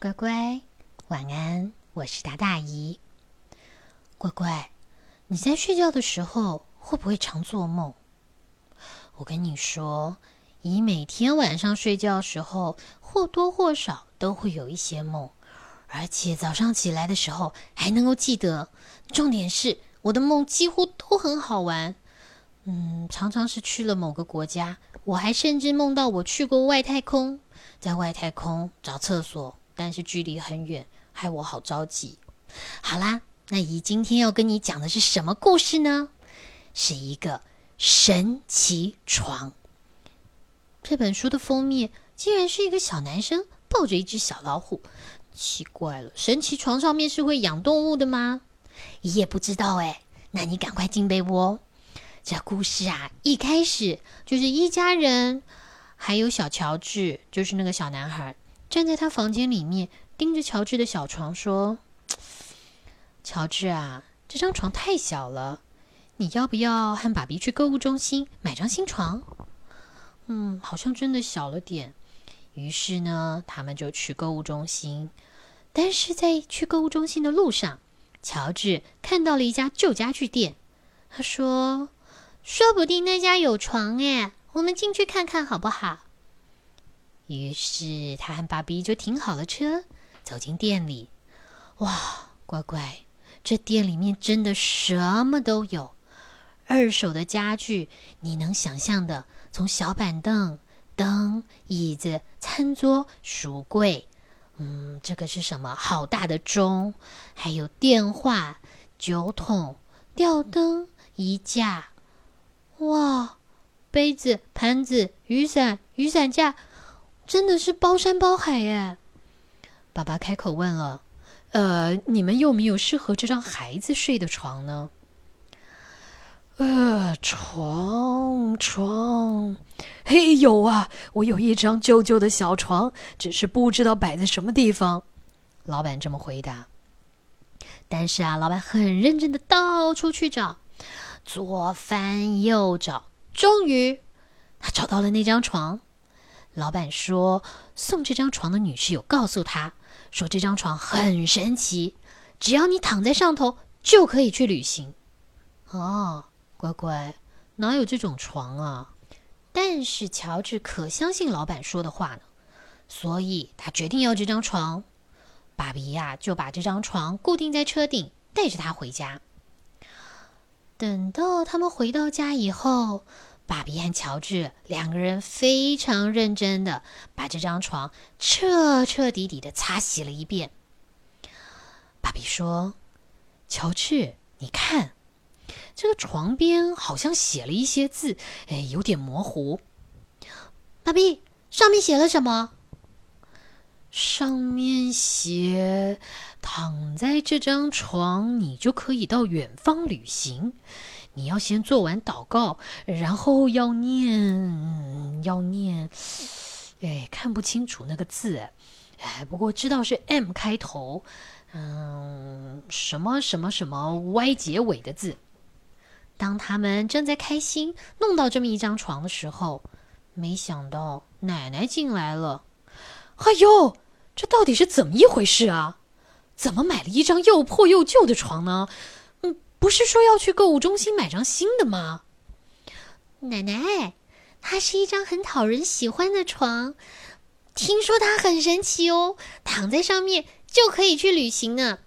乖乖，晚安，我是达大姨。乖乖，你在睡觉的时候会不会常做梦？我跟你说，姨每天晚上睡觉的时候或多或少都会有一些梦，而且早上起来的时候还能够记得。重点是，我的梦几乎都很好玩。嗯，常常是去了某个国家，我还甚至梦到我去过外太空，在外太空找厕所。但是距离很远，害我好着急。好啦，那姨今天要跟你讲的是什么故事呢？是一个神奇床。这本书的封面竟然是一个小男生抱着一只小老虎。奇怪了，神奇床上面是会养动物的吗？姨也不知道哎。那你赶快进被窝。这故事啊，一开始就是一家人，还有小乔治，就是那个小男孩。站在他房间里面，盯着乔治的小床说：“乔治啊，这张床太小了，你要不要和爸比去购物中心买张新床？”嗯，好像真的小了点。于是呢，他们就去购物中心。但是在去购物中心的路上，乔治看到了一家旧家具店。他说：“说不定那家有床哎，我们进去看看好不好？”于是他和芭比就停好了车，走进店里。哇，乖乖，这店里面真的什么都有，二手的家具，你能想象的，从小板凳、灯、椅子、餐桌、书柜，嗯，这个是什么？好大的钟，还有电话、酒桶、吊灯、衣架，哇，杯子、盘子、雨伞、雨伞架。真的是包山包海耶！爸爸开口问了：“呃，你们有没有适合这张孩子睡的床呢？”呃，床床，嘿，有啊！我有一张旧旧的小床，只是不知道摆在什么地方。老板这么回答。但是啊，老板很认真的到处去找，左翻右找，终于他找到了那张床。老板说：“送这张床的女士有告诉他，说这张床很神奇，只要你躺在上头就可以去旅行。”哦，乖乖，哪有这种床啊？但是乔治可相信老板说的话呢，所以他决定要这张床。爸比呀，就把这张床固定在车顶，带着他回家。等到他们回到家以后。芭比和乔治两个人非常认真的把这张床彻彻底底的擦洗了一遍。芭比说：“乔治，你看，这个床边好像写了一些字，哎，有点模糊。”芭比，上面写了什么？上面写：“躺在这张床，你就可以到远方旅行。”你要先做完祷告，然后要念，要念，哎，看不清楚那个字，哎，不过知道是 M 开头，嗯，什么什么什么 Y 结尾的字。当他们正在开心弄到这么一张床的时候，没想到奶奶进来了。哎呦，这到底是怎么一回事啊？怎么买了一张又破又旧的床呢？不是说要去购物中心买张新的吗？奶奶，它是一张很讨人喜欢的床，听说它很神奇哦，躺在上面就可以去旅行呢。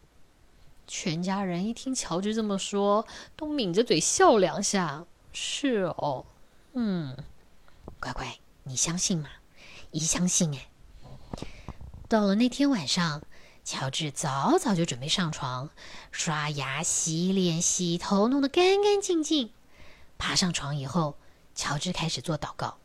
全家人一听乔治这么说，都抿着嘴笑两下。是哦，嗯，乖乖，你相信吗？一相信哎。到了那天晚上。乔治早早就准备上床，刷牙、洗脸、洗头，弄得干干净净。爬上床以后，乔治开始做祷告，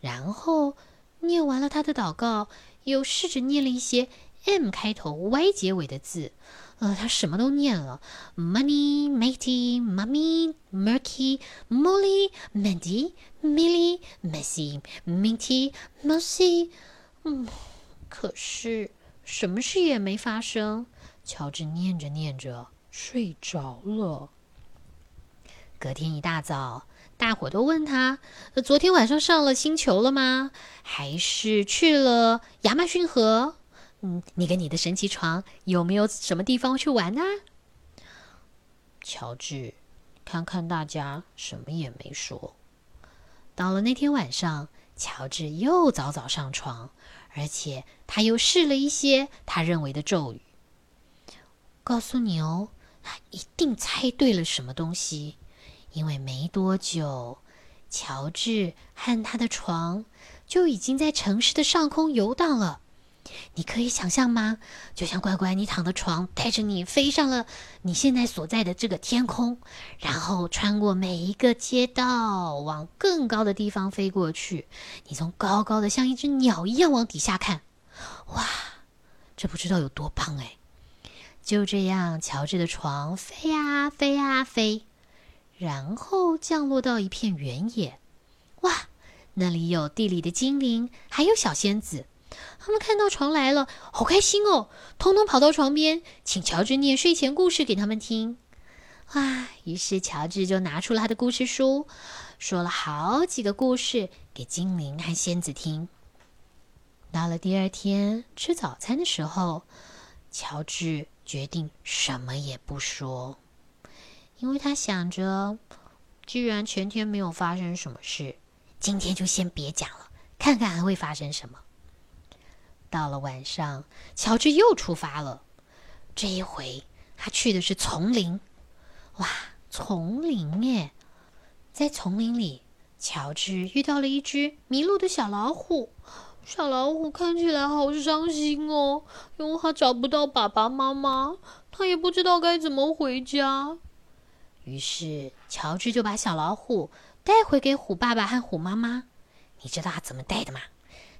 然后念完了他的祷告，又试着念了一些 M 开头、Y 结尾的字。呃，他什么都念了：money、matey、mummy、murky、molly、mandy、milly、messy、minty、mousy。嗯，可是。什么事也没发生，乔治念着念着睡着了。隔天一大早，大伙都问他：“昨天晚上上了星球了吗？还是去了亚马逊河？嗯，你跟你的神奇床有没有什么地方去玩呢？”乔治看看大家，什么也没说。到了那天晚上，乔治又早早上床，而且他又试了一些他认为的咒语。告诉你哦，他一定猜对了什么东西，因为没多久，乔治和他的床就已经在城市的上空游荡了。你可以想象吗？就像乖乖，你躺的床带着你飞上了你现在所在的这个天空，然后穿过每一个街道，往更高的地方飞过去。你从高高的像一只鸟一样往底下看，哇，这不知道有多棒哎！就这样，乔治的床飞呀飞呀飞，然后降落到一片原野。哇，那里有地里的精灵，还有小仙子。他们看到床来了，好开心哦！通通跑到床边，请乔治念睡前故事给他们听。啊，于是乔治就拿出了他的故事书，说了好几个故事给精灵和仙子听。到了第二天吃早餐的时候，乔治决定什么也不说，因为他想着，既然前天没有发生什么事，今天就先别讲了，看看还会发生什么。到了晚上，乔治又出发了。这一回，他去的是丛林。哇，丛林耶！在丛林里，乔治遇到了一只迷路的小老虎。小老虎看起来好伤心哦，因为它找不到爸爸妈妈，它也不知道该怎么回家。于是，乔治就把小老虎带回给虎爸爸和虎妈妈。你知道他怎么带的吗？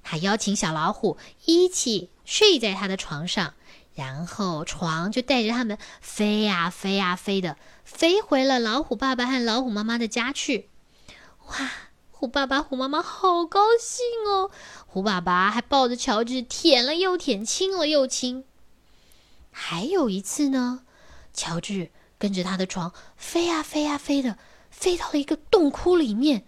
他邀请小老虎一起睡在他的床上，然后床就带着他们飞呀飞呀飞的，飞回了老虎爸爸和老虎妈妈的家去。哇，虎爸爸、虎妈妈好高兴哦！虎爸爸还抱着乔治舔了又舔，亲了又亲。还有一次呢，乔治跟着他的床飞呀飞呀飞的，飞到了一个洞窟里面。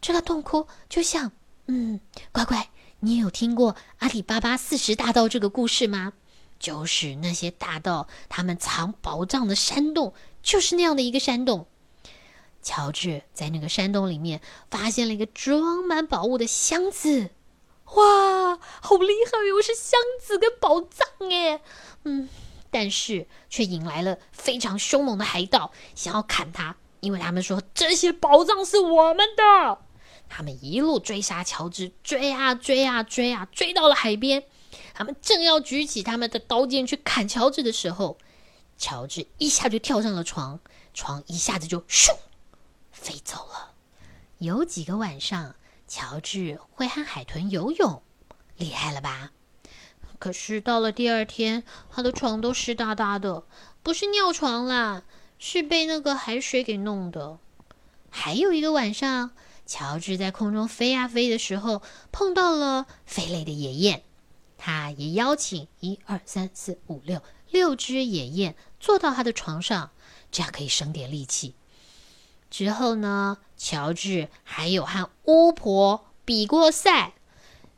这个洞窟就像……嗯，乖乖。你有听过阿里巴巴四十大盗这个故事吗？就是那些大盗他们藏宝藏的山洞，就是那样的一个山洞。乔治在那个山洞里面发现了一个装满宝物的箱子，哇，好厉害哟！是箱子跟宝藏哎，嗯，但是却引来了非常凶猛的海盗，想要砍他，因为他们说这些宝藏是我们的。他们一路追杀乔治，追啊追啊追啊，追到了海边。他们正要举起他们的刀剑去砍乔治的时候，乔治一下就跳上了床，床一下子就咻飞走了。有几个晚上，乔治会和海豚游泳，厉害了吧？可是到了第二天，他的床都湿哒哒的，不是尿床啦，是被那个海水给弄的。还有一个晚上。乔治在空中飞啊飞的时候，碰到了飞累的野雁。他也邀请一二三四五六六只野雁坐到他的床上，这样可以省点力气。之后呢，乔治还有和巫婆比过赛。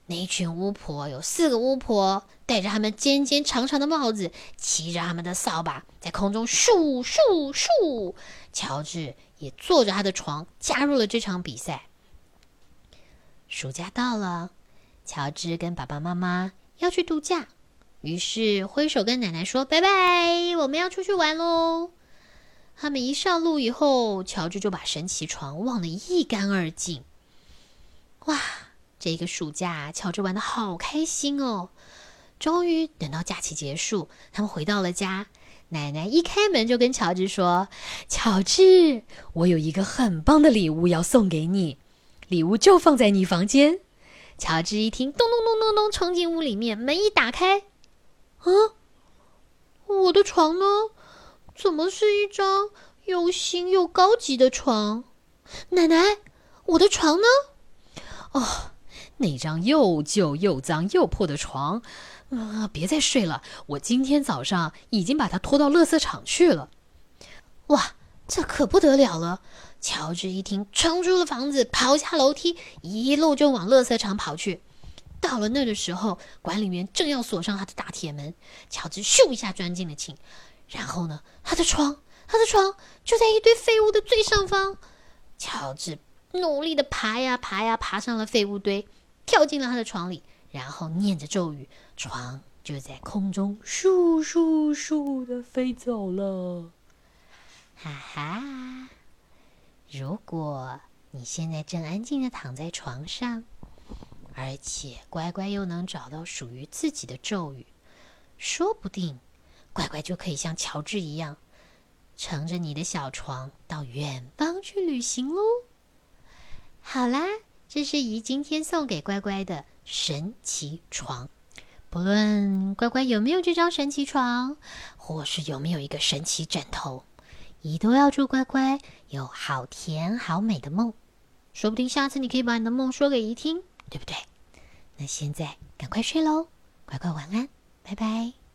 那群巫婆有四个巫婆，戴着他们尖尖长长的帽子，骑着他们的扫把，在空中咻咻咻。乔治。也坐着他的床，加入了这场比赛。暑假到了，乔治跟爸爸妈妈要去度假，于是挥手跟奶奶说：“拜拜，我们要出去玩喽。”他们一上路以后，乔治就把神奇床忘得一干二净。哇，这个暑假乔治玩的好开心哦！终于等到假期结束，他们回到了家。奶奶一开门就跟乔治说：“乔治，我有一个很棒的礼物要送给你，礼物就放在你房间。”乔治一听，咚咚咚咚咚，冲进屋里面，门一打开，啊，我的床呢？怎么是一张又新又高级的床？奶奶，我的床呢？哦，那张又旧又脏又破的床。啊！别再睡了，我今天早上已经把它拖到垃圾场去了。哇，这可不得了了！乔治一听，冲出了房子，跑下楼梯，一路就往垃圾场跑去。到了那的时候，管理员正要锁上他的大铁门，乔治咻一下钻进了寝，然后呢，他的床，他的床就在一堆废物的最上方。乔治努力的爬呀爬呀，爬上了废物堆，跳进了他的床里，然后念着咒语，床就在空中咻咻咻的飞走了。哈哈！如果你现在正安静的躺在床上。而且乖乖又能找到属于自己的咒语，说不定乖乖就可以像乔治一样，乘着你的小床到远方去旅行喽。好啦，这是姨今天送给乖乖的神奇床。不论乖乖有没有这张神奇床，或是有没有一个神奇枕头，姨都要祝乖乖有好甜好美的梦。说不定下次你可以把你的梦说给姨听。对不对？那现在赶快睡喽，乖乖晚安，拜拜。